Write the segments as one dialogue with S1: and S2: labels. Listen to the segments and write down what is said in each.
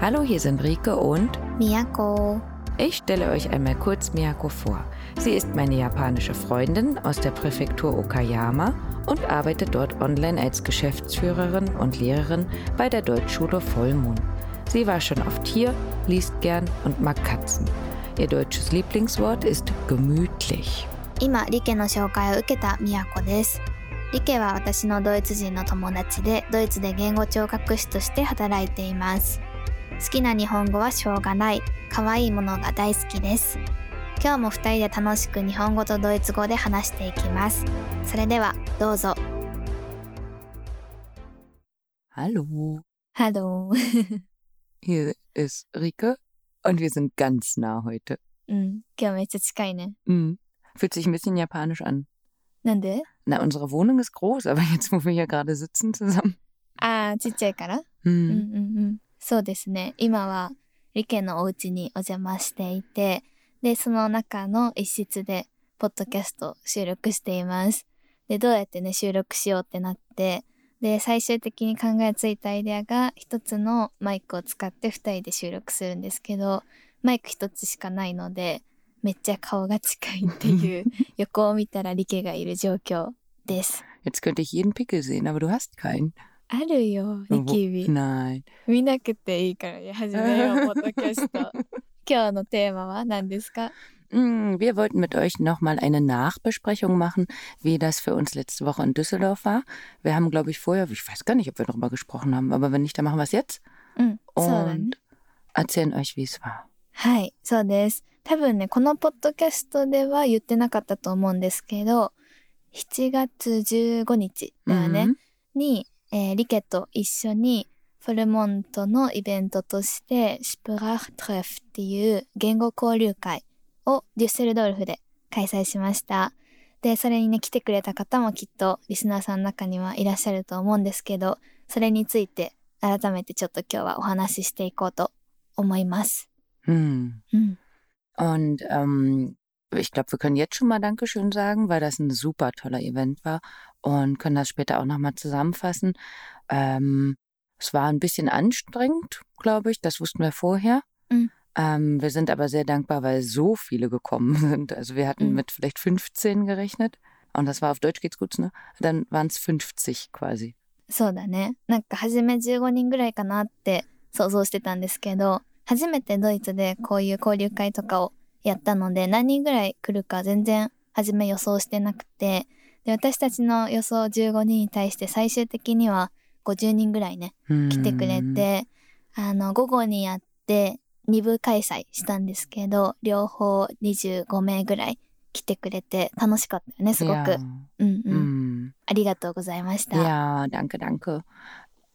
S1: Hallo, hier sind Rike und
S2: Miyako.
S1: ich stelle euch einmal kurz Miyako vor. Sie ist meine japanische Freundin aus der Präfektur Okayama und arbeitet dort online als Geschäftsführerin und Lehrerin bei der Deutschschule Vollmond. Sie war schon oft hier, liest gern und mag Katzen. Ihr deutsches Lieblingswort ist gemütlich.
S2: 今、リケの紹介を受けたMiyako です。リケは私のドイツ人の友達で、ドイツで言語聴覚士として働いています。 好きな日本語はしょうがない。可愛いものが大好きです。今日も二人で楽しく日本語とドイツ語で話していきます。それでは、どうぞ。
S1: Hallo,
S2: ハロー。
S1: hier ist Rike und wir sind ganz nah heute.
S2: うん、今日めっちゃ近いね。
S1: Mm. Fühlt sich ein bisschen japanisch an.
S2: なんで
S1: Na, unsere Wohnung ist groß, aber jetzt, wo wir hier gerade sitzen zusammen.
S2: ああ、ちっちゃいからう
S1: Mm.
S2: そうですね。今はリケのお家にお邪魔していて、で、その中の一室で、ポッドキャストを収録しています。で、どうやってね、収録しようってなって、で、最終的に考えついたアイデアが、一つのマイクを使って二人で収録するんですけど、マイク一つしかないので、めっちゃ顔が近いっていう、横を見たらリケがいる状況です。
S1: Jetzt könnte ich jeden Pickel sehen, aber du hast keinen.
S2: あるよ、ニキビ。
S1: Nein.
S2: 見なくていいから始めよう、ポッドキャスト。今日のテーマは何ですか
S1: Mm, Wir wollten mit euch nochmal eine Nachbesprechung machen, wie das für uns letzte Woche in Düsseldorf war. Wir haben, glaube ich, vorher, ich weiß gar nicht, ob wir darüber gesprochen haben, aber wenn nicht, dann machen wir es jetzt
S2: うん、そうだね
S1: und。erzählen euch, wie es war.
S2: はい、そうです。多分ね、このポッドキャストでは言ってなかったと思うんですけど、7月15日だよね、
S1: Mhm.
S2: に、 えーリケと一緒にフォルモントのイベントとして、シプラフトレフっていう言語交流会をデュッセルドルフで開催しました。で、それにね、来てくれた方もきっとリスナーさんの中にはいらっしゃると思うんですけど、それについて改めてちょっと今日はお話ししていこうと思います。
S1: Hm.
S2: うん。
S1: Und ähm, ich glaube, wir können jetzt schon mal Dankeschön sagen, weil das ein super toller Event war und können das später auch nochmal zusammenfassen. Ähm, es war ein bisschen anstrengend, glaube ich, das wussten wir vorher.
S2: Mhm.
S1: Ähm, wir sind aber sehr dankbar, weil so viele gekommen sind. Also wir hatten
S2: Mhm.
S1: mit vielleicht 15 gerechnet. Und das war auf Deutsch geht's gut, ne? Dann waren es 50 quasi.
S2: そうだね。なんか初め15人ぐらいかなって想像してたんですけど、初めてドイツでこういう交流会とかをやったので、何人ぐらい来るか全然初め予想してなくて、 で、私たちの予想15人に対して最終的には50人ぐらいね、来てくれ
S1: Hm.
S2: て、あの、午後にやって2部開催したんですけど、両方25名ぐらい来てくれて楽しかったよね、すごく。うんうん。
S1: Hm.
S2: ありがとうございました。
S1: Ja, danke, danke.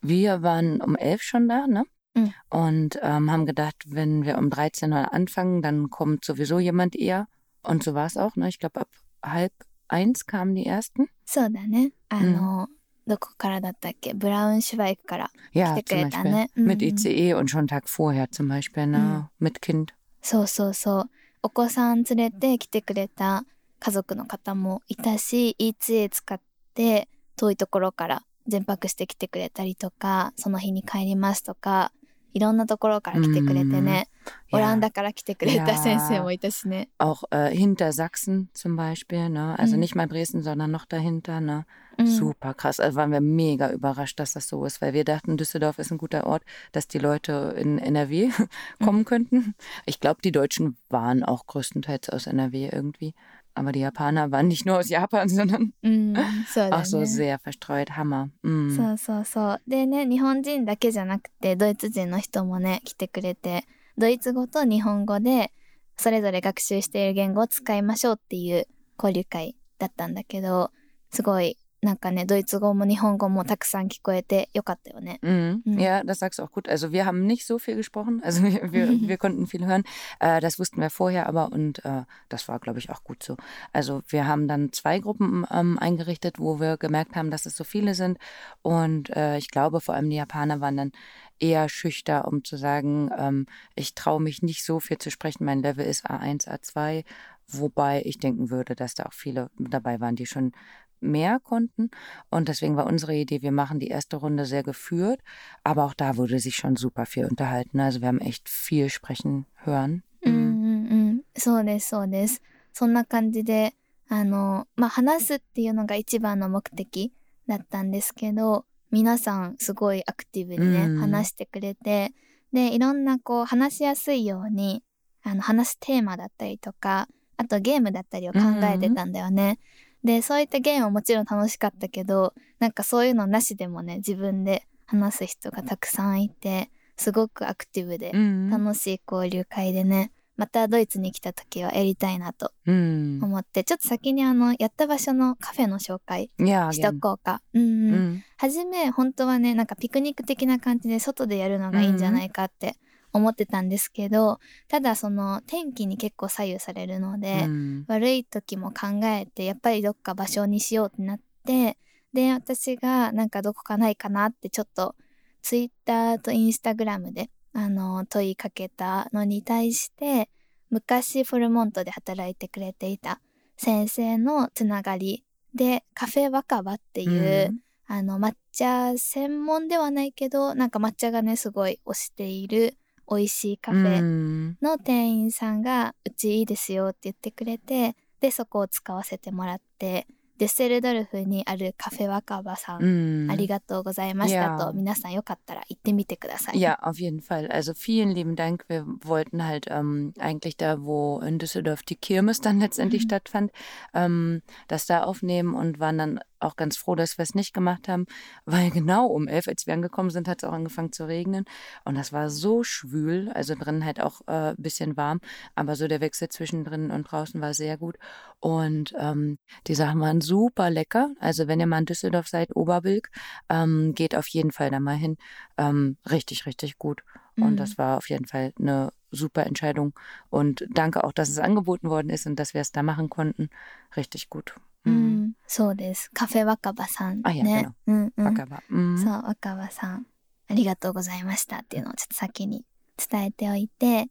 S1: Wir waren um elf schon da, ne?
S2: Mhm.
S1: Und ähm, haben gedacht, wenn wir um 13 Uhr anfangen, dann kommt sowieso jemand eher. Und so war es auch, ne? Ich glaube, ab halb eins kamen die ersten?
S2: そうだね。あの、どこからだったっけ？ブラウンシュバイクから。
S1: Ja,
S2: Mit
S1: zum
S2: der
S1: Beispiel.
S2: Greta, ne?
S1: Mit
S2: Mhm.
S1: ICE und schon einen Tag vorher zum Beispiel, ne? Mit Kind.
S2: そうそうそう。お子さん連れて来てくれた家族の方もいたし、ETA 使って遠いところから全泊して来てくれたりとか、その日に帰りますとか、いろんなところから来てくれてね。オラン
S1: Ja,
S2: ダから来てくれた
S1: Ja.
S2: 先生もいたしね。
S1: auch äh, hinter Sachsen zum Beispiel, ne? Also
S2: Mhm.
S1: nicht mal Dresden, sondern noch dahinter, ne?
S2: うん
S1: Super krass. Also waren wir mega überrascht, dass das so ist, weil wir dachten, Düsseldorf ist ein guter Ort, dass die Leute in NRW kommen könnten. Ich glaube, die Deutschen waren auch größtenteils aus NRW irgendwie. Aber die Japaner waren nicht nur aus Japan, sondern
S2: うん、そうだ
S1: auch so
S2: ね。
S1: sehr verstreut. Hammer. Mm.
S2: そうそうそう。でね、日本人だけじゃなくて、ドイツ人の人もね、来てくれて、 ドイツ語と日本語で、それぞれ学習している言語を使いましょうっていう交流会だったんだけど、すごい、なんかね、ドイツ語も日本語もたくさん聞こえてよかったよね。
S1: Mhm.
S2: Mhm.
S1: Ja, das sagst du auch gut. Also wir haben nicht so viel gesprochen. Also wir, wir, wir konnten viel hören. Äh, das wussten wir vorher aber und äh, das war, glaube ich, auch gut so. Also wir haben dann zwei Gruppen ähm, eingerichtet, wo wir gemerkt haben, dass es so viele sind. Und äh, ich glaube, vor allem die Japaner waren dann eher schüchter, um zu sagen, ähm, ich traue mich nicht so viel zu sprechen. Mein Level ist A1, A2. Wobei ich denken würde, dass da auch viele dabei waren, die schon mehr konnten. Und deswegen war unsere Idee, wir machen die erste Runde sehr geführt. Aber auch da wurde sich schon super viel unterhalten. Also wir haben echt viel sprechen hören.
S2: うんうんうん。そうです、そうです。そんな感じで、あの、まあ、話すっていうのが一番の目的だったんですけど、皆さんすごいアクティブにね、
S1: うん
S2: 話してくれて、で、いろんなこう話しやすいように、あの、話すテーマだったりとか、あとゲームだったりを考えてたんだよね。 で、そういったゲームももちろん楽しかったけど、なんかそういうのなしでもね、自分で話す人がたくさんいて、すごくアクティブで、
S1: うん
S2: 楽しい交流会でね、またドイツに来た時はやりたいなと
S1: うん。
S2: 思って、ちょっと先にあの、やった場所のカフェの紹介しと.こうか。うんはじめ、本当はね、なんかピクニック的な感じで外でやるのがいいんじゃないかって思ってたんですけど、ただその天気に結構左右されるので、
S1: うん。
S2: 悪い時も考えて、やっぱりどっか場所にしようってなって、で、私がなんかどこかないかなってちょっとツイッターとインスタグラムであの問いかけたのに対して、昔フォルモントで働いてくれていた先生のつながりでカフェ若葉っていう、あの抹茶専門ではないけど、なんか抹茶がねすごい推している美味しいカフェ
S1: うん
S2: の店員さんが「うちいいですよ」って言ってくれてでそこを使わせてもらってデュッセルドルフにあるカフェ若葉さん、
S1: Mhm.
S2: ありがとうございましたと、
S1: Ja.
S2: 皆さんよかったら行ってみてください。
S1: Ja, auf jeden Fall. Also vielen lieben Dank. Wir wollten halt ähm, eigentlich da, wo in Düsseldorf die Kirmes dann letztendlich
S2: Mhm.
S1: stattfand, ähm, das da aufnehmen und waren dann auch ganz froh, dass wir es nicht gemacht haben, weil genau um elf, als wir angekommen sind, hat es auch angefangen zu regnen und das war so schwül, also drinnen halt auch ein äh, bisschen warm, aber so der Wechsel zwischen drinnen und draußen war sehr gut und ähm, die Sachen waren super lecker. Also wenn ihr mal in Düsseldorf seid, Oberbilk, ähm, geht auf jeden Fall da mal hin. Ähm, richtig, richtig gut. Und
S2: Mhm.
S1: das war auf jeden Fall eine super Entscheidung. Und danke auch, dass es angeboten worden ist und dass wir es da machen konnten. Richtig gut.
S2: う
S1: Mhm.
S2: ん、そうです。カフェ若葉さん
S1: あいや
S2: ね。うんうん。
S1: Wunderbar. Mhm.
S2: そう、若葉さん、ありがとうございましたっていうのをちょっと先に伝えておいて、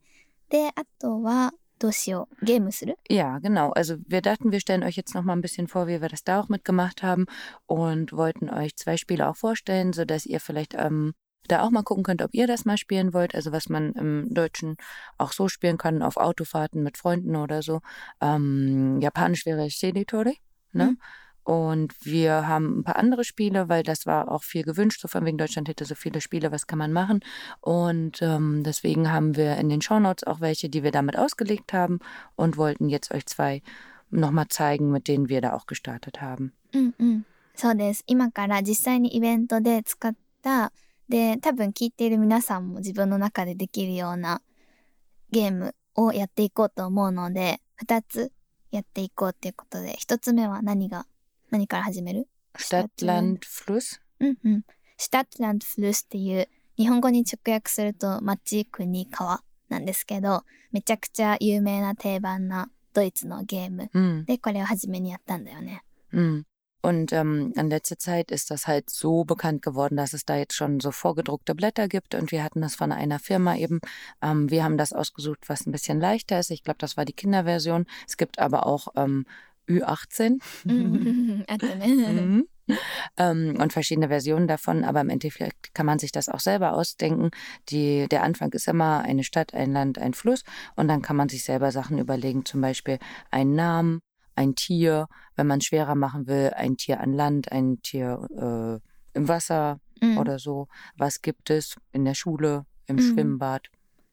S2: で、あとは、どうしよう。ゲームする
S1: Ja, genau. Also wir dachten, wir stellen euch jetzt noch mal ein bisschen vor, wie wir das da auch mitgemacht haben und wollten euch zwei Spiele auch vorstellen, sodass ihr vielleicht ähm, da auch mal gucken könnt, ob ihr das mal spielen wollt. Also was man im Deutschen auch so spielen kann, auf Autofahrten mit Freunden oder so. Ähm, Japanisch wäre Sheditori, ne?
S2: Mhm.
S1: Und wir haben ein paar andere Spiele, weil das war auch viel gewünscht. So von wegen Deutschland hätte so viele Spiele, was kann man machen? Und ähm, deswegen haben wir in den Shownotes auch welche, die wir damit ausgelegt haben und wollten jetzt euch zwei nochmal zeigen, mit denen wir da auch gestartet haben.
S2: うんうん。そうです。今から実際にイベントで使った、で、多分聞いている皆さんも自分の中でできるようなゲームをやっていこうと思うので、二つ やっていこうっていうことで、一つ目は何が、何から始める
S1: ？Stadt, Land, Fluss？
S2: うんうん。シュタットランドフルスっていう日本語に直訳すると町、国、川なんですけど、めちゃくちゃ有名な定番なドイツのゲーム
S1: Hm.
S2: でこれを初めにやったんだよね。
S1: Hm. Und ähm, in letzter Zeit ist das halt so bekannt geworden, dass es da jetzt schon so vorgedruckte Blätter gibt. Und wir hatten das von einer Firma eben. Ähm, wir haben das ausgesucht, was ein bisschen leichter ist. Ich glaube, das war die Kinderversion. Es gibt aber auch ähm, Ü18.
S2: Mhm.
S1: Mhm. ähm, und verschiedene Versionen davon, aber im Endeffekt kann man sich das auch selber ausdenken. Die, der Anfang ist immer eine Stadt, ein Land, ein Fluss und dann kann man sich selber Sachen überlegen, zum Beispiel einen Namen ein Tier, wenn man es schwerer machen will, ein Tier an Land, ein Tier äh, im Wasser
S2: うん
S1: oder so. Was gibt es in der Schule, im
S2: Mhm.
S1: Schwimmbad?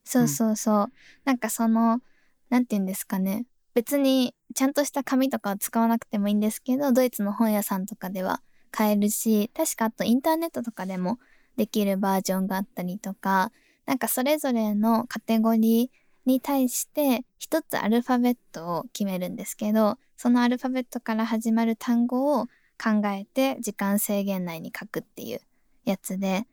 S2: そうそうそう。なんかその、なんて言うんですかね。別にちゃんとした紙とかを使わなくてもいいんですけど、ドイツの本屋さんとかでは買えるし、確かあとインターネットとかでもできるバージョンがあったりとか、なんかそれぞれのカテゴリー に対して一つアルファベットを決めるんですけど、そのアルファベットから始まる単語を考えて時間制限内に書くっていうやつで、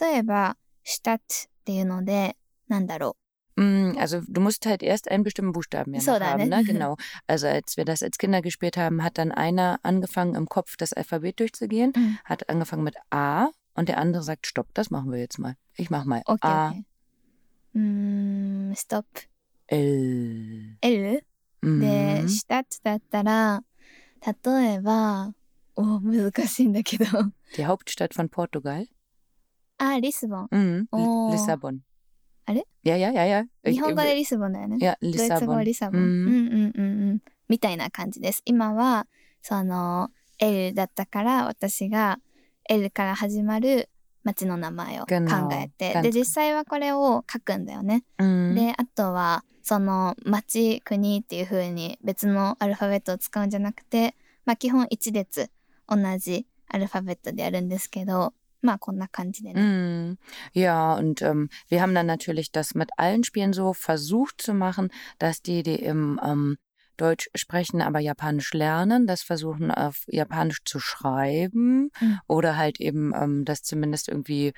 S2: 例えば、シュタッツっていうので、なんだろ
S1: Mm, Also du musst halt erst einen bestimmten Buchstaben ja
S2: So,
S1: noch
S2: dann,
S1: haben,
S2: ne?
S1: ne? Genau. Also als wir das als Kinder gespielt haben, hat dann einer angefangen im Kopf das Alphabet durchzugehen,
S2: う。うん。
S1: hat angefangen mit A und der andere sagt Stopp, das machen wir jetzt mal. Ich mach mal
S2: オッケーオッ
S1: A
S2: ケー。 うーん、ストップ。
S1: L.
S2: L? で、
S1: Mhm.
S2: シュタッツだったら、例えば、お難しいんだけど。
S1: Die Hauptstadt von Portugal?
S2: あ、リスボン。
S1: Mhm.
S2: Oh.
S1: Li- Lissabon.
S2: Alle?
S1: Ja, ja, ja, ja.
S2: 日本語でリスボンだよね。
S1: Ja,
S2: ドイツ語.リサボン。
S1: う
S2: うんんうんうんうん。みたいな感じです。今は、その、L だったから、私が L から始まる町の名前を考えてで実際はこれを書くんだよね。であとはその町国っていう風に別のアルファベットを使うんじゃなくて、ま、基本1列同じアルファベットでやるんですけど。まあこんな感じでね。
S1: Mm. Ja, und、um, wir haben dann natürlich、Deutsch sprechen, aber Japanisch lernen, das versuchen auf Japanisch zu schreiben
S2: Mhm.
S1: oder halt eben ähm, das zumindest irgendwie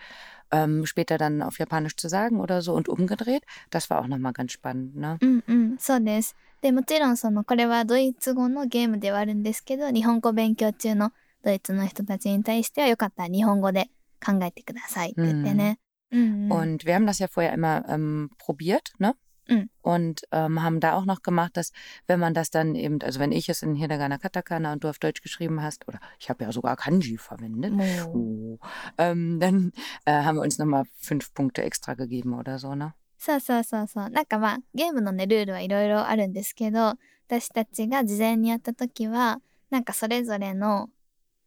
S1: ähm, später dann auf Japanisch zu sagen oder so und umgedreht. Das war auch nochmal ganz spannend, ne?
S2: うんうん、そうです。で、もちろんその、これはドイツ語のゲームではあるんですけど、日本語勉強中のドイツの人たちに対してはよかったら日本語で考えてくださいって言ってね。うん、うん。
S1: Und wir haben das ja vorher immer ähm, probiert, ne?
S2: Mhm.
S1: Und ähm, haben da auch noch gemacht, dass wenn man das dann eben, also wenn ich es in Hiragana Katakana und du auf Deutsch geschrieben hast, oder ich habe ja sogar Kanji verwendet,
S2: もう、
S1: oh, ähm, dann äh, haben wir uns nochmal fünf Punkte extra gegeben oder so, ne?
S2: そうそうそうそう。なんかまあ、ゲームのね、ルールはいろいろあるんですけど、私たちが事前にやった時は、なんかそれぞれの、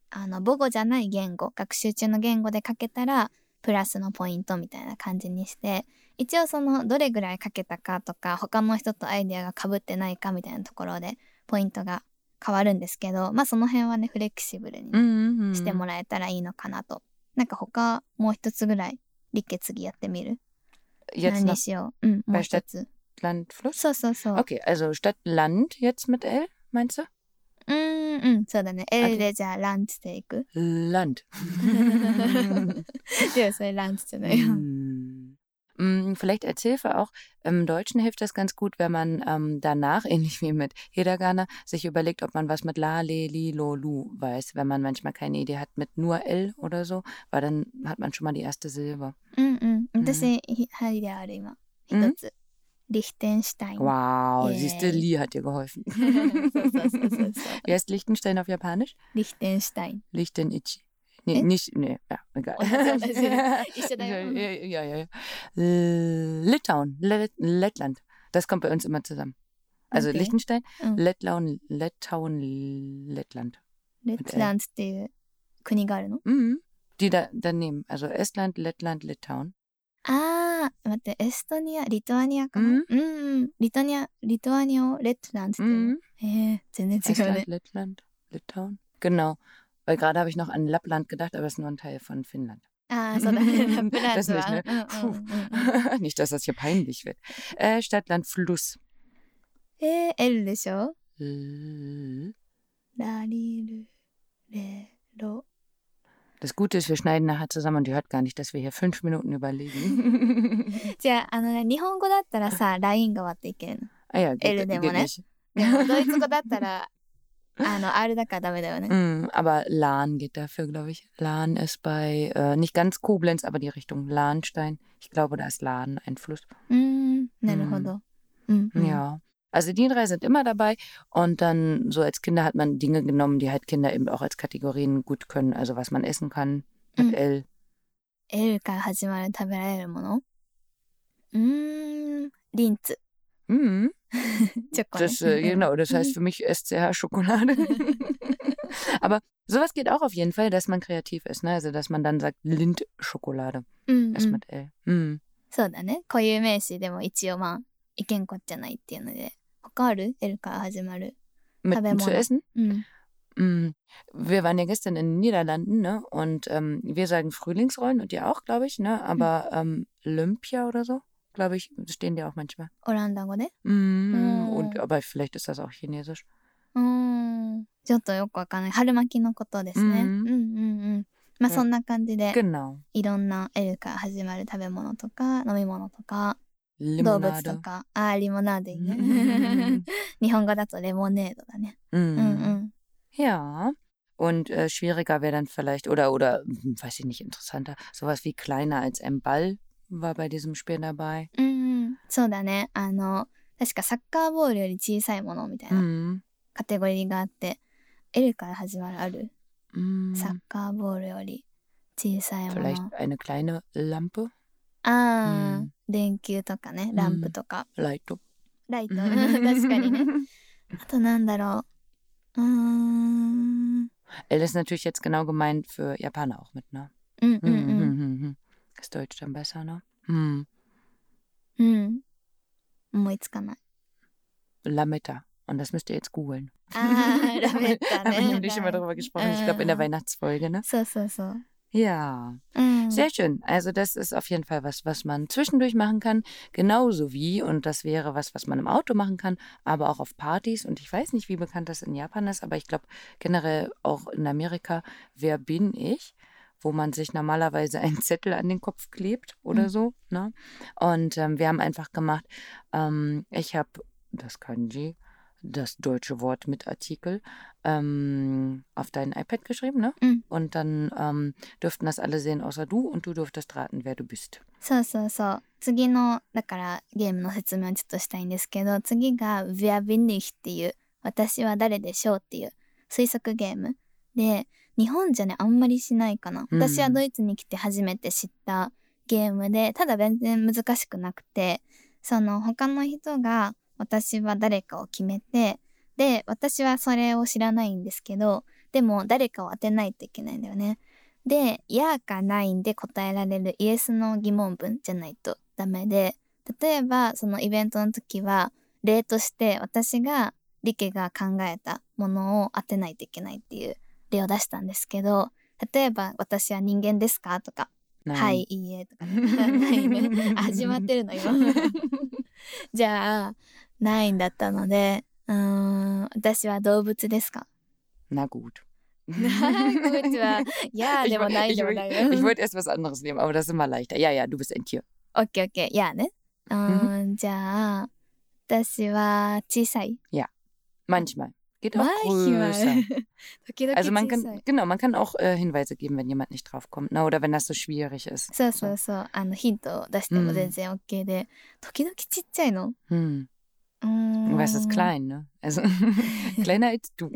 S2: あの、母語じゃない言語、学習中の言語で書けたら、 プラスのポイントみたいな感じにして、一応その、どれぐらい書けたかとか、他の人とアイデアが被ってないかみたいなところで、ポイントが変わるんですけど、まあその辺はね、フレキシブルにね、
S1: Mhm.
S2: してもらえたらいいのかなと。なんか他、もう一つぐらい、リッケ次やってみる？何にしよう？うん、もう一つ。
S1: Land, Fluss?
S2: そうそうそう。
S1: Okay, also statt Land jetzt mit L, meinst du?
S2: うーん、うん、そうだね。L でじゃあランチでいく
S1: Land.
S2: いや、それランチじゃないよ。
S1: Mm. Mm, Vielleicht als Hilfe auch. Im Deutschen hilft das ganz gut, wenn man ähm, danach, ähnlich wie mit Hiragana, sich überlegt, ob man was mit La, Le, Li, Lo, Lu weiß. Wenn man manchmal keine Idee hat mit nur L oder so, weil dann hat man schon mal die erste Silbe.
S2: うんうん。私、ひはいである今。
S1: うん
S2: 一つ。 Lichtenstein.
S1: Wow,
S2: yeah.
S1: siehst du, Li hat dir geholfen.
S2: so, so, so,
S1: Wie heißt Lichtenstein auf Japanisch?
S2: Liechtenstein.
S1: Liechtenitchi. Nee, nicht, nee, ja, egal.
S2: Also,
S1: ja, ja, ja. Litauen, Lettland. Das kommt bei uns immer zusammen. Also
S2: okay.
S1: Liechtenstein, mhm. Lettland,
S2: Lettauen, Lettland. Lettland, die Königin, ne?
S1: Mhm. Die da daneben. Also Estland, Lettland, Litauen.
S2: Ah, あ、待って、エストニア、リトアニアかな、
S1: うん、
S2: うん、リトニア、リトアニアをレッドランって言って、
S1: うん、
S2: えー、全然違うね。
S1: Lettland, Litauen. Genau. Weil gerade habe ich noch an Lappland gedacht, aber es ist nur ein Teil von Finnland.
S2: Ah, so
S1: das nicht, ne?
S2: Mm, mm, mm,
S1: nicht, dass das hier peinlich wird. Äh, Stadt, Land, Fluss.
S2: Äh, L でしょラリルレロ
S1: Das Gute ist, wir schneiden nachher zusammen und ihr hört gar nicht, dass wir hier fünf Minuten überlegen.
S2: じゃあ、あのね、日本語だったらさ、ラインが割っていけるの。
S1: ah ja, geht,
S2: L でも
S1: geht
S2: ね
S1: nicht.
S2: でも、ドイツ語だったら、あの、R だからダメだよね。
S1: Mm, aber Lahn geht dafür, glaube ich. Lahn ist bei, äh, nicht ganz Koblenz, aber die Richtung Lahnstein. Ich glaube, da ist Lahn ein Fluss.
S2: うーん、なるほど。 うん、うん。
S1: Ja. Also die drei sind immer dabei und dann so als Kinder hat man Dinge genommen, die halt Kinder eben auch als Kategorien gut können. Also was man essen kann mit
S2: Mhm.
S1: L.
S2: L から始まる食べられるものうーん、リンツ。
S1: Mhm.
S2: チョコね。
S1: Das, äh, genau, das heißt für mich SCH Schokolade. Aber sowas geht auch auf jeden Fall, dass man kreativ ist, ne? Also dass man dann sagt Lindschokolade
S2: うん、う
S1: ist
S2: ん。
S1: mit L. Mhm.
S2: そうだね。固有名詞でも一応まあ、いけんこっちゃないっていうので。 他ある ?L から始まる。
S1: Mit
S2: Tabemono.
S1: zu essen?
S2: うん。
S1: Mm. Wir waren ja gestern in den Niederlanden, ne? Und ähm, wir sagen Frühlingsrollen und ihr auch, glaube ich, ne? Aber ähm, Olympia oder so, glaube ich, stehen die auch manchmal.
S2: オランダ語で
S1: Mm.
S2: Mm.
S1: Und aber vielleicht ist das auch Chinesisch.
S2: うーん。ちょっとよくわかんない。春巻きのことですね。
S1: う
S2: うんん、うん、うんまあそんな感じで、
S1: Genau.
S2: いろんな L から始まる食べ物とか、飲み物とか、 動物と
S1: Limonade.
S2: か、あー、リモナーデいいね
S1: Mm.。
S2: 日本語だとレモネードだね。うん
S1: Mm.
S2: うん。
S1: Ja. Und äh, schwieriger wäre dann vielleicht, oder, oder, hm, weiß ich nicht, interessanter, sowas wie kleiner als ein Ball war bei diesem Spiel dabei.
S2: うんうん。そうだね。あの、確かサッカーボールより小さいものみたいな
S1: Mm.
S2: カテゴリーがあって、L から始まるある
S1: Mm,
S2: サッカーボールより小さいも
S1: vielleicht
S2: の。
S1: eine kleine Lampe,
S2: ああ、
S1: うん
S2: 電球とかね、ランプとか、
S1: Leitung.
S2: ライト。確かにね。あとなんだろう。うーん。
S1: L ist natürlich jetzt genau gemeint für Japaner auch mit, ne?
S2: うんう
S1: Hm,
S2: んうん。
S1: hm, hm, hm. Ist Deutsch dann besser, ne? Hm.
S2: うん。思いつかない。
S1: Lametta. Und das müsst ihr jetzt googeln.
S2: ああ、ラメッタ
S1: Haben wir
S2: ね。
S1: nämlich schon mal darüber gesprochen. Ich glaube in der
S2: Äh.
S1: Weihnachtsfolge, ne?
S2: そうそうそう。
S1: Ja.
S2: う ん。
S1: Sehr schön. Also das ist auf jeden Fall was, was man zwischendurch machen kann. Genauso wie, und das wäre was, was man im Auto machen kann, aber auch auf Partys. Und ich weiß nicht, wie bekannt das in Japan ist, aber ich glaube generell auch in Amerika, wer bin ich? wo man sich normalerweise einen Zettel an den Kopf klebt oder
S2: Mhm.
S1: so. Ne? Und ähm, wir haben einfach gemacht, ähm, ich habe das Kanji, das deutsche Wort mit Artikel, ähm, auf dein iPad geschrieben, ne?
S2: Mhm.
S1: Und dann ähm, dürften das alle sehen, außer du, und du durftest raten, wer du bist.
S2: そうそうそう。次の、だからゲームの説明をちょっとしたいんですけど、次が Wer bin ich っていう、私は誰でしょうっていう推測ゲーム。で、日本じゃね、あんまりしないかな。
S1: うん
S2: 私はドイツに来て初めて知ったゲームで、ただ全然難しくなくて、その他の人が 私は誰かを決めて、で、私はそれを知らないんですけど、でも誰かを当てないといけないんだよね。で、やかないんで答えられるイエスの疑問文じゃないとダメで、例えばそのイベントの時は、例として私がリケが考えたものを当てないといけないっていう例を出したんですけど、例えば私は人間ですかとか.はい、いいえとか、ね、ないね。あ 始まってるの今。じゃあ、nein das だったので、うん、私は動物ですか
S1: Na gut.
S2: Na gut, ja, aber nein,
S1: ich, ich, ich wollte erst was anderes nehmen, aber das ist immer leichter. Ja, ja, du bist ein Tier.
S2: Okay, okay, ja, ne? Mhm. Und ja, das Ähm, mhm. Ja,
S1: manchmal. Geht auch
S2: manchmal.
S1: größer. also man kann, genau, man kann auch äh, Hinweise geben, wenn jemand nicht draufkommt, ne? oder wenn das so schwierig ist.
S2: So, so, so. あの、ヒントを出しても全然 OK
S1: Hm.
S2: ーん。
S1: Was ist klein, ne? Also kleiner als du.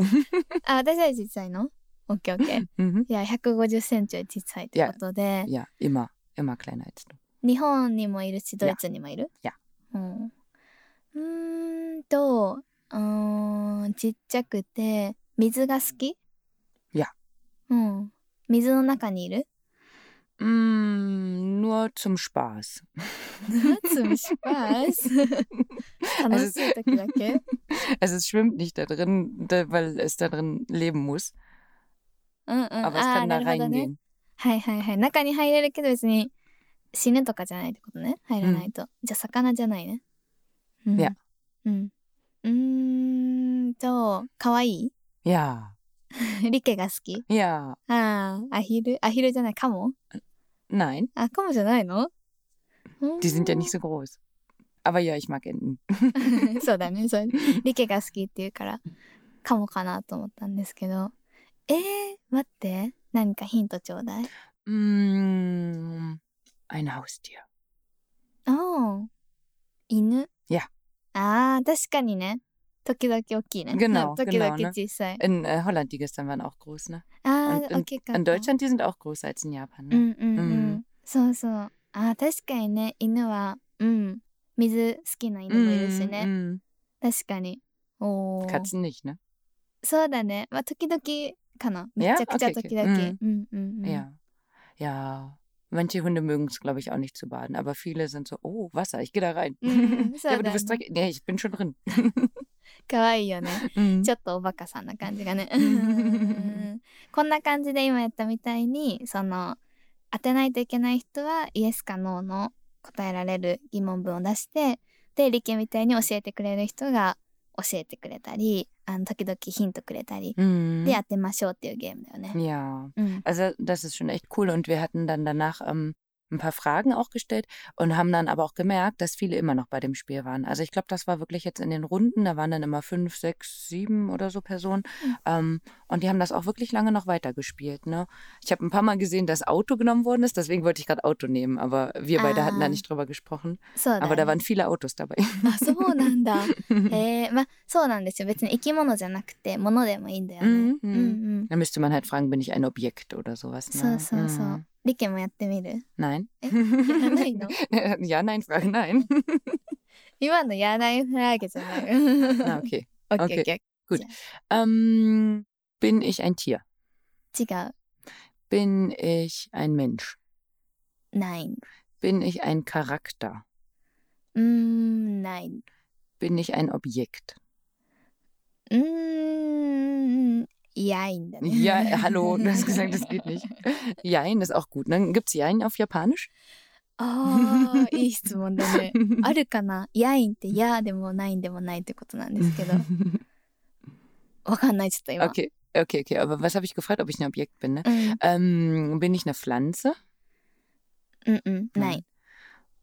S2: あ、私は小さいの ?OK OK。
S1: Mhm.
S2: いや、150センチより小さいってことで、
S1: Ja, immer, immer kleiner als du.
S2: 日本にもいるし、ドイツにもいる?
S1: いや。
S2: うん。うーんと、うーん、ちっちゃくて、水が好き?
S1: いや。
S2: うん。水の中にいる?
S1: Mm, nur zum Spaß.
S2: zum Spaß. 楽しい時だけ
S1: Also es schwimmt nicht da drin, da, weil es da drin leben muss.
S2: うんうん。
S1: Aber es
S2: ああ、
S1: kann
S2: な
S1: da
S2: るほどね。
S1: reingehen.
S2: はいはいはい。中に入れるけど別に死ぬとかじゃないってことね。入らないと。じゃあ魚じゃないね。うん、
S1: いや。
S2: うん。うーんと、かわいい
S1: Ja,
S2: リケが好き
S1: ja,
S2: ああ、アヒルアヒルじゃない、カモ
S1: nein,
S2: あ、カモじゃないの
S1: die sind ja nicht so groß. Aber ja, ich mag Enten.
S2: そうだね。そう。リケが好きって言うから、カモかなと思ったんですけど。えー、待って。何かヒントちょうだい。
S1: Mm, ein Haustier.
S2: ああ。犬
S1: いや。
S2: ああ、確かにね。Tokidoki Doki 大きいね。
S1: Genau.
S2: Tokio
S1: genau,
S2: Doki genau, ne?
S1: In äh, Holland, die gestern waren auch groß, ne?
S2: Ah,
S1: in,
S2: okay,
S1: in Deutschland, die sind auch größer als in Japan. Ne?
S2: Mm
S1: -mm. Mhm.
S2: Mm. そうそう。ああ、確かにね、犬は、うん、水好きな犬もいるしね。
S1: Mm -mm.
S2: 確かに。お
S1: mm,
S2: mm.
S1: Katzen nicht, ne?
S2: そうだね。まあ、時々かな。めちゃくちゃ時々。
S1: Yeah?
S2: Okay, okay. Mm. Mm, mm, mm.
S1: Ja. Ja. Manche Hunde mögen es, glaube ich, auch nicht zu baden, aber viele sind so, oh, Wasser, ich gehe da rein.
S2: Mm, so
S1: ja, aber du bist direkt, nee, ich bin schon drin.
S2: かわいいよね。
S1: Mhm.
S2: ちょっとおバカさんな感じがね
S1: ん。
S2: こんな感じで今やったみたいに、その、当てないといけない人はイエスかノーの答えられる疑問文を出して、で、理系みたいに教えてくれる人が教えてくれたり、あの、時々ヒントくれたり、
S1: Mhm.
S2: で、当てましょうっていうゲームだよね。
S1: Ja.
S2: うん。
S1: Also das ist schon echt cool und wir hatten dann danach ähm, ein paar Fragen auch gestellt und haben dann aber auch gemerkt, dass viele immer noch bei dem Spiel waren. Also ich glaube, das war wirklich jetzt in den Runden, da waren dann immer fünf, sechs, sieben oder so Personen. Mhm. Ähm, und die haben das auch wirklich lange noch weitergespielt. Ne? Ich habe ein paar Mal gesehen, dass Auto genommen worden ist, deswegen wollte ich gerade Auto nehmen, aber wir beide ah. hatten da ah. nicht drüber gesprochen. Aber da waren viele Autos dabei.
S2: Ach, so なんだ。えー、まあそうなんですよ。別に生き物じゃなくて物でもいいんだよね。
S1: Mhm. Mhm. Da müsste man halt fragen, bin ich ein Objekt oder sowas.
S2: Ne? そうそうそう。Mhm. リケもやってみる
S1: Nein.
S2: えやらないの
S1: Ja, nein, Frage, nein.
S2: 今のやらないフラグじゃない。
S1: Ah, okay.
S2: Okay, okay.
S1: Gut. Ähm, bin ich ein Tier?
S2: 違う。
S1: Bin ich ein Mensch?
S2: Nein.
S1: Bin ich ein Charakter?
S2: Mm, nein.
S1: Bin ich ein Objekt?
S2: Mm, Jein. Dann.
S1: Ja, hallo, du hast gesagt, das geht nicht. Jein ist auch gut. Dann gibt es Jein auf Japanisch?
S2: ああ、いい質問だね。あるかなヤインってやでもないんでもないってことなんですけど。わかんない、ちょっと今。
S1: Okay, okay, okay. Aber was habe ich gefragt, ob ich ein Objekt bin? Ne? Mhm. Ähm, bin ich eine Pflanze?
S2: Mm -mm, nein.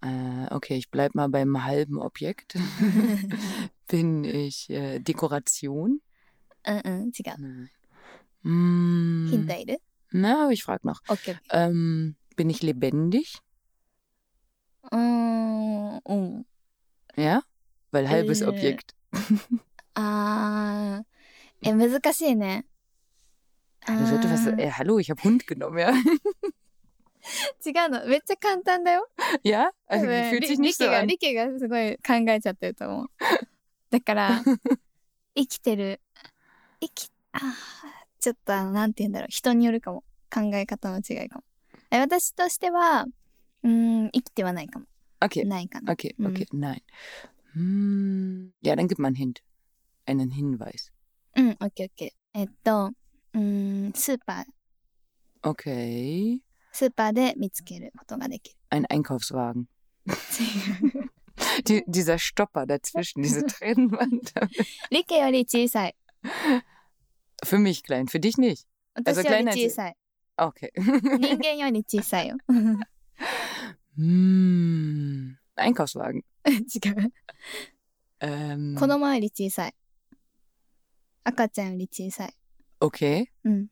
S1: Äh, okay, ich bleib mal beim halben Objekt. bin ich äh, Dekoration?
S2: うんうん、違う。
S1: Nein. Mm,
S2: Hinter
S1: Na, aber ich frage noch.
S2: Okay. okay.
S1: Ähm, bin ich lebendig?
S2: Mm, mm.
S1: Ja? Weil halbes äh, Objekt.
S2: ah, え、難しいね。
S1: Du sollte was, ey, hallo, ich habe Hund genommen, ja.
S2: 違うの。めっちゃ簡単だよ。
S1: Ja? Also, fühlt sich nicht so an.
S2: リケがすごい考えちゃってると思う。だから、生きてる。生きあ ちょっとあの、なんて言うんだろう。人によるかも。考え方の違いかも。私としては、うん、生きてはないかも。
S1: Okay.
S2: ないかな。
S1: Okay, okay, nein. Hm, ja, dann gib mal einen Hint. Einen Hinweis.
S2: うん、OK, OK. えっと、うん、スーパ
S1: ー。Okay.
S2: スーパーで見つけることができる。
S1: Ein Einkaufswagen. Die, dieser Stopper dazwischen, diese Trennwand.
S2: リケより小さい。
S1: Für mich klein, für dich nicht.
S2: Also kleiner als...
S1: Okay.
S2: 人間より小さいよ。
S1: hm, Einkaufswagen.
S2: 違う。
S1: Ähm,
S2: 子供より小さい。赤ちゃんより小さい。
S1: Okay.
S2: うん。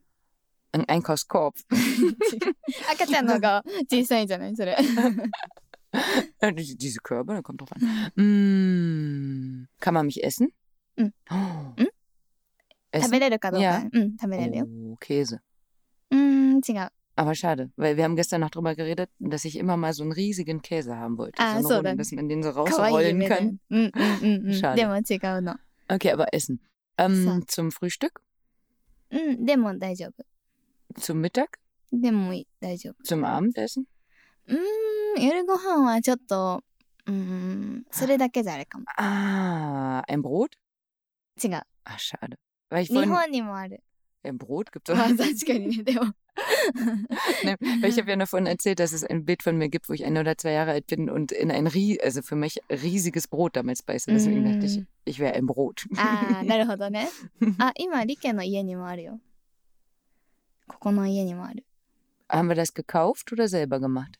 S1: Ein Einkaufskorb.
S2: 赤ちゃんの方が小さいじゃないそれ。
S1: Diese Körbe, da kommt drauf an. Mm, kann man mich essen?
S2: うん。
S1: Oh.
S2: ん食べれるかどうか。
S1: Ja.
S2: うん、食べれるよ。
S1: Oh, Käse.
S2: うーん、違う。
S1: Aber schade, weil wir haben gestern noch drüber geredet, dass ich immer mal so einen riesigen Käse haben wollte.
S2: Ah,
S1: so,
S2: so
S1: Runde, dass man den so rausrollen kann.
S2: Mm, mm, mm,
S1: schade.
S2: でも違うの。
S1: Okay, aber Essen. Ähm, zum Frühstück?
S2: うん、でも大丈夫。
S1: Zum Mittag?
S2: でもいい、大丈夫。
S1: Zum Abendessen?
S2: うーん、夜ご飯はちょっと、うん、それだけじゃあれかも。
S1: Ah, ein Brot?
S2: 違う。
S1: Ah, schade. Weil ich
S2: 日本にもある。
S1: Im Brot gibt es
S2: auch. Ah, 確かにね、でも。
S1: ne, weil ich habe ja davon erzählt, dass es ein Bild von mir gibt, wo ich ein oder zwei Jahre alt bin und in ein rie also für mich riesiges Brot damals beiße. Deswegen dachte ich, ich wäre ein Brot.
S2: ああ、なるほどね。あ、今、リケの家にもあるよ。ここの家にもある。
S1: Haben wir das gekauft oder selber gemacht?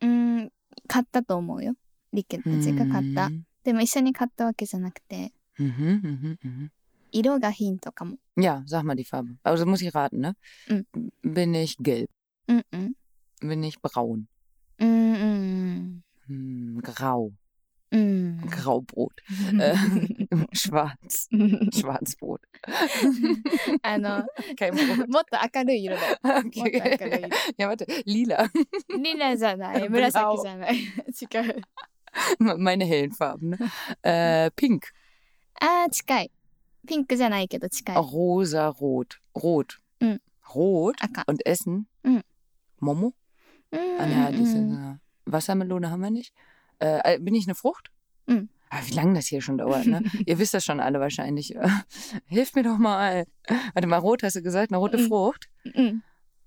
S2: うん、買ったと思うよ。リケたちが買った。でも一緒に買ったわけじゃなくて。
S1: Mhm, mhm, mhm.
S2: 色がヒントかも。
S1: Ja, sag mal die Farbe. Also muss ich raten, ne?
S2: Mhm.
S1: Bin ich gelb?
S2: Mhm.
S1: Bin ich braun?
S2: Mhm.
S1: Hm, grau.
S2: Mhm.
S1: Graubrot. äh, schwarz. Schwarzbrot.
S2: あの、
S1: Kein Brot.
S2: もっと明るい色だよ。
S1: Okay.
S2: もっと明るい色。
S1: Ja, warte. Lila.
S2: リラじゃない。紫じゃない。違う。
S1: Meine hellen Farben, ne? Äh, pink.
S2: あー、近い。 ピンクじゃないけど近い。
S1: Rosa, rot. Rot.
S2: Mhm.
S1: Rot.
S2: 赤。
S1: Und Essen?
S2: Mhm.
S1: Momo?
S2: うん
S1: Ah, ja,
S2: うん
S1: diese
S2: うん
S1: Wassermelone haben wir nicht. Äh, bin ich eine Frucht?
S2: Mhm.
S1: Ah, wie lange das hier schon dauert, ne? Ihr wisst das schon alle wahrscheinlich. Hilft mir doch mal. Warte mal, rot hast du gesagt, eine rote
S2: Mhm.
S1: Frucht?
S2: うん。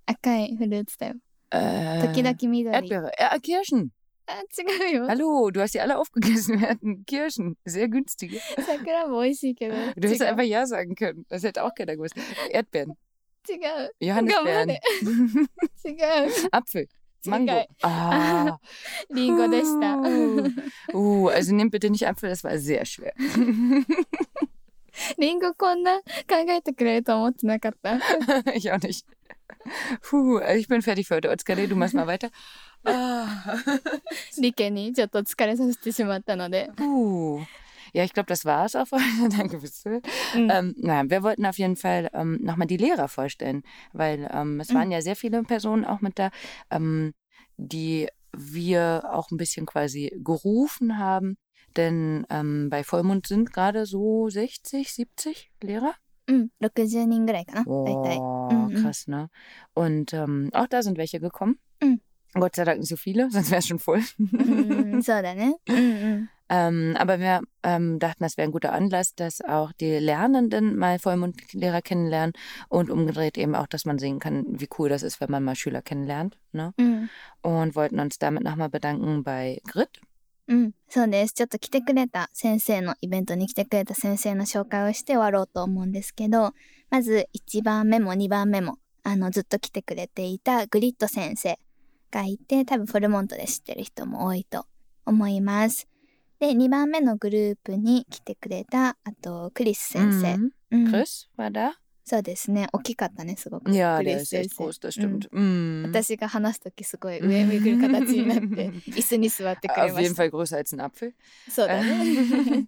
S2: 赤いフルーツだよ。
S1: Äh,
S2: 時々緑。
S1: Erdbeere. Ja, Kirschen.
S2: あ、違うよ。
S1: Hallo, du hast die alle aufgegessen. Wir hatten Kirschen. Sehr günstige.
S2: 桜も美味しいけど。
S1: Du hättest
S2: 違う
S1: einfach Ja sagen können. Das hätte auch keiner gewusst. Erdbeeren.
S2: 違う。
S1: Johannisbeeren.
S2: 違う。
S1: Apfel. Mango. Ah.
S2: リンゴでした。
S1: Uh, also nehmt bitte nicht Apfel, das war sehr schwer.
S2: リンゴこんな考えてくれると思ってなかった。
S1: ich auch nicht. Puh, also ich bin fertig für heute. Otsukare, du machst mal weiter. Ah.
S2: リケにちょっと疲れさせてしまったので。
S1: Puh. Ja, ich glaube, das war es auch für heute. Danke fürs Zuhören.
S2: うん、
S1: Ähm, na, wir wollten auf jeden Fall ähm, nochmal die Lehrer vorstellen, weil ähm, es waren ja sehr viele Personen auch mit da, ähm, die wir auch ein bisschen quasi gerufen haben. Denn ähm, bei Vollmond sind gerade so 60, 70 Lehrer.
S2: うん、60人ぐらいかな、大体。
S1: Oh,
S2: Mhm.
S1: krass, ne? Und ähm, auch da sind welche gekommen.
S2: Mhm.
S1: Gott sei Dank nicht so viele, sonst wäre es schon voll.
S2: うん、そうだね。うんうん。
S1: Ähm, aber wir ähm, dachten, das wäre ein guter Anlass, dass auch die Lernenden mal Vollmondlehrer kennenlernen und umgedreht eben auch, dass man sehen kann, wie cool das ist, wenn man mal Schüler kennenlernt. Ne?
S2: うん、
S1: Und wollten uns damit nochmal bedanken bei Grit.
S2: うん、そうです。ちょっと来てくれた先生のイベントに来てくれた先生の紹介をして終わろうと思うんですけど、まず1番目も2番目も、あの、ずっと来てくれていたグリッド先生 がいて、多分フォルモントで知ってる人も多いと思います。で、2番目のグループに来てくれた、あと、クリス先生。
S1: Mhm.
S2: うん、
S1: Chris war da.
S2: そうですね。大きかったね、すごく。
S1: Ja,
S2: クリス先生。うん.
S1: Mhm.
S2: 私が話すときすごい上向く形になって、椅子に座ってくれまし
S1: jeden
S2: た。
S1: Fall größer als ein Apfel.
S2: そうだね。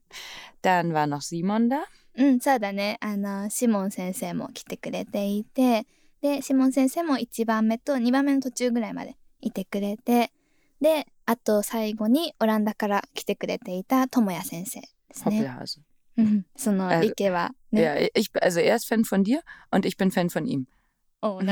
S1: Dann war noch Simon da.
S2: うん、そうだね。あの、シモン先生も来てくれていて、で、シモン先生も1番目と2番目の途中ぐらいまでいてくれて、で、あと最後にオランダから来てくれていた智也先生ですね。
S1: Hoppelhase.
S2: うん、その、
S1: あ
S2: 理系はね。
S1: Ja, ich, also er ist Fan von dir und ich bin Fan von ihm.
S2: おう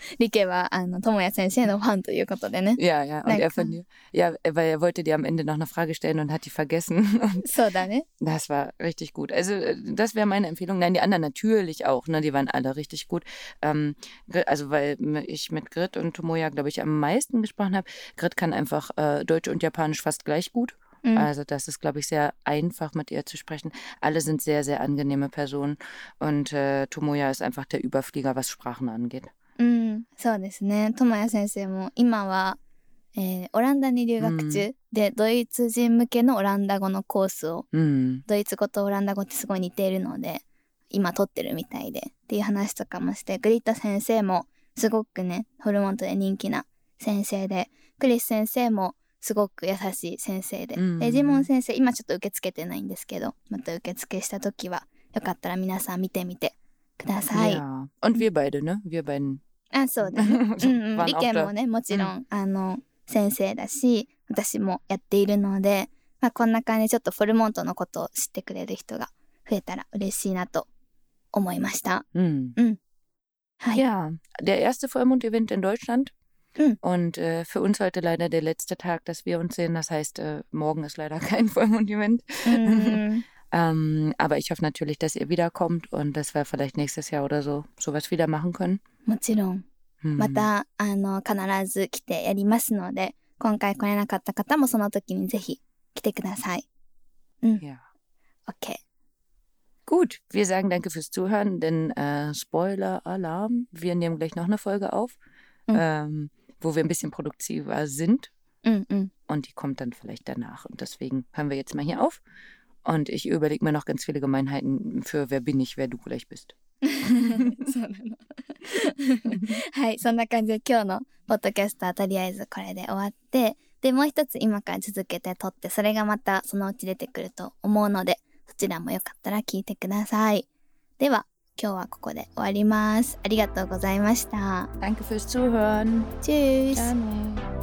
S2: なるほど。理系は、あの、智也先生のファンということでね。
S1: Ja, ja, und
S2: Lecker.
S1: er von dir. Ja, weil er wollte dir am Ende noch eine Frage stellen und hat die vergessen. Und
S2: そうだね。
S1: das war richtig gut. Also äh, das wäre meine Empfehlung. Nein, die anderen natürlich auch. Ne? Die waren alle richtig gut. Ähm, Grit- also weil ich mit Grit und Tomoya, glaube ich, am meisten gesprochen habe. Grit kann einfach äh, Deutsch und Japanisch fast gleich gut.
S2: うん。
S1: Also das ist, glaube ich, sehr einfach mit ihr zu sprechen. Alle sind sehr, sehr angenehme Personen. Und äh, Tomoya ist einfach der Überflieger, was Sprachen angeht.
S2: うん、そうですね。智也先生も今は、えーオランダに留学中で、ドイツ人向けのオランダ語のコースを、
S1: Hm.
S2: ドイツ語とオランダ語ってすごい似ているので、今取ってるみたいでっていう話とかもして、グリッド先生もすごくね、ホルモントで人気な先生で、クリス先生もすごく優しい先生で、
S1: うん
S2: で、ジモン先生、今ちょっと受け付けてないんですけど、また受付した時は、よかったら皆さん見てみて ください。
S1: Ja. Und wir beide, ne? Wir beiden.
S2: あ、そうだね。うんうん。
S1: waren
S2: 理
S1: auch
S2: 研
S1: da.
S2: もね、もちろん、あの、先生だし、私もやっているので、まあ、こんな感じでちょっとフォルモントのことを知ってくれる人が増えたら嬉しいなと思いました。
S1: Hm.
S2: はい。
S1: Ja, der erste Vollmond-Event in Deutschland.
S2: Hm.
S1: Und äh, für uns heute leider der letzte Tag, dass wir uns sehen. Das heißt, äh, morgen ist leider kein Vollmond-Event.
S2: うん。
S1: Ähm, aber ich hoffe natürlich, dass ihr wiederkommt und dass wir vielleicht nächstes Jahr oder so sowas wieder machen können.
S2: もちろん、
S1: Hm.
S2: また、あの、必ず来てやりますので、今回来れなかった方もその時にぜひ来てください。
S1: Ja.
S2: OK。
S1: Gut, wir sagen danke fürs Zuhören, denn äh, Spoiler-Alarm, wir nehmen gleich noch eine Folge auf,
S2: Mhm.
S1: ähm, wo wir ein bisschen produktiver sind
S2: うんうん。
S1: und die kommt dann vielleicht danach. Und deswegen hören wir jetzt mal hier auf. Und ich überlege mir noch ganz viele Gemeinheiten für wer bin ich, wer du gleich bist.
S2: そうなの。はい、そんな感じで今日のポッドキャストはとりあえずこれで終わって、で、もう一つ今から続けて撮って、それがまたそのうち出てくると思うので、そちらもよかったら聞いてください。では、今日はここで終わります。ありがとうございました。
S1: Danke fürs Zuhören.
S2: Tschüss!
S1: Ciao.